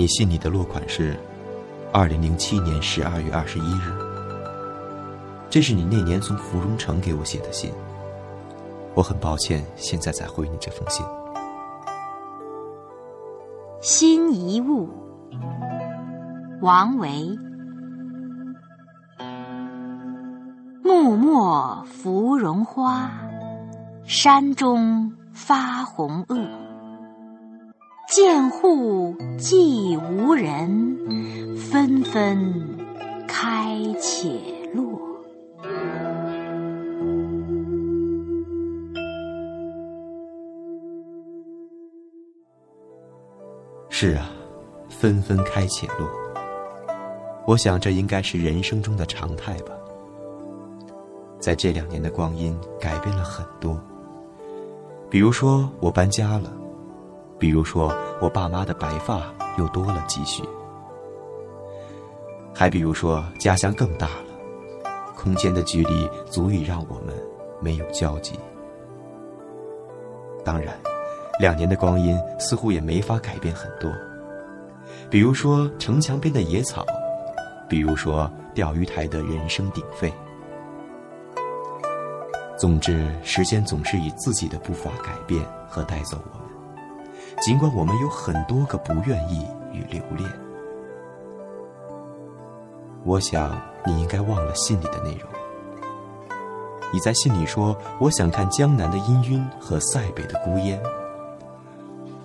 你信里的落款是二零零七年十二月二十一日，这是你那年从芙蓉城给我写的信。我很抱歉，现在才回你这封信。心一物，王维。木末芙蓉花，山中发红萼。见户寂无人，纷纷开且落。是啊，纷纷开且落。我想这应该是人生中的常态吧。在这两年的光阴，改变了很多。比如说我搬家了，比如说我爸妈的白发又多了几许，还比如说家乡更大了，空间的距离足以让我们没有交集。当然。两年的光阴似乎也没法改变很多，比如说城墙边的野草，比如说钓鱼台的人声鼎沸。总之，时间总是以自己的步伐改变和带走我们，尽管我们有很多个不愿意与留恋。我想你应该忘了信里的内容。你在信里说：“我想看江南的氤氲和塞北的孤烟。”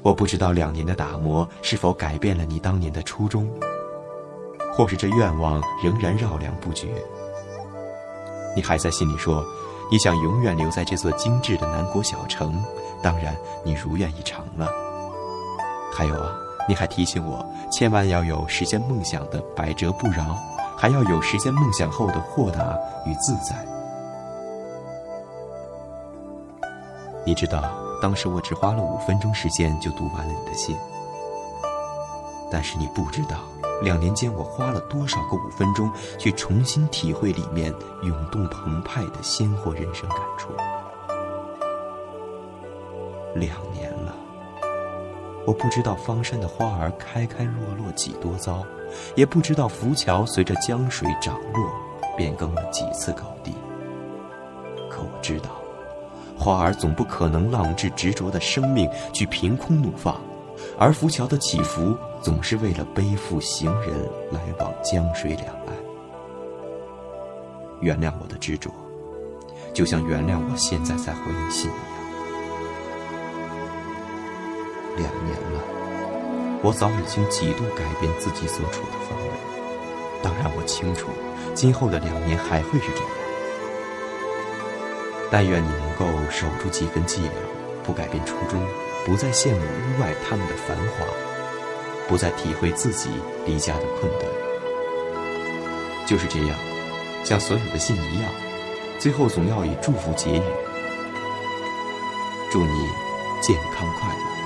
我不知道两年的打磨是否改变了你当年的初衷，或是这愿望仍然绕梁不绝。你还在信里说，你想永远留在这座精致的南国小城，当然你如愿以偿了。还有啊，你还提醒我，千万要有实现梦想的百折不挠，还要有实现梦想后的豁达与自在。你知道。当时我只花了五分钟时间就读完了你的信，但是你不知道，两年间我花了多少个五分钟去重新体会里面涌动澎湃的鲜活人生感触。两年了，我不知道方山的花儿开开落落几多遭，也不知道浮桥随着江水涨落变更了几次高低，可我知道。花儿总不可能浪掷执着的生命去凭空怒放，而浮桥的起伏总是为了背负行人来往江水两岸。原谅我的执着，就像原谅我现在在回你信两年了，我早已经几度改变自己所处的方位。当然，我清楚，今后的两年还会是这样。但愿你能够守住几分寂寥，不改变初衷，不再羡慕屋外他们的繁华，不再体会自己离家的困顿。就是这样，像所有的信一样，最后总要以祝福结语。祝你健康快乐。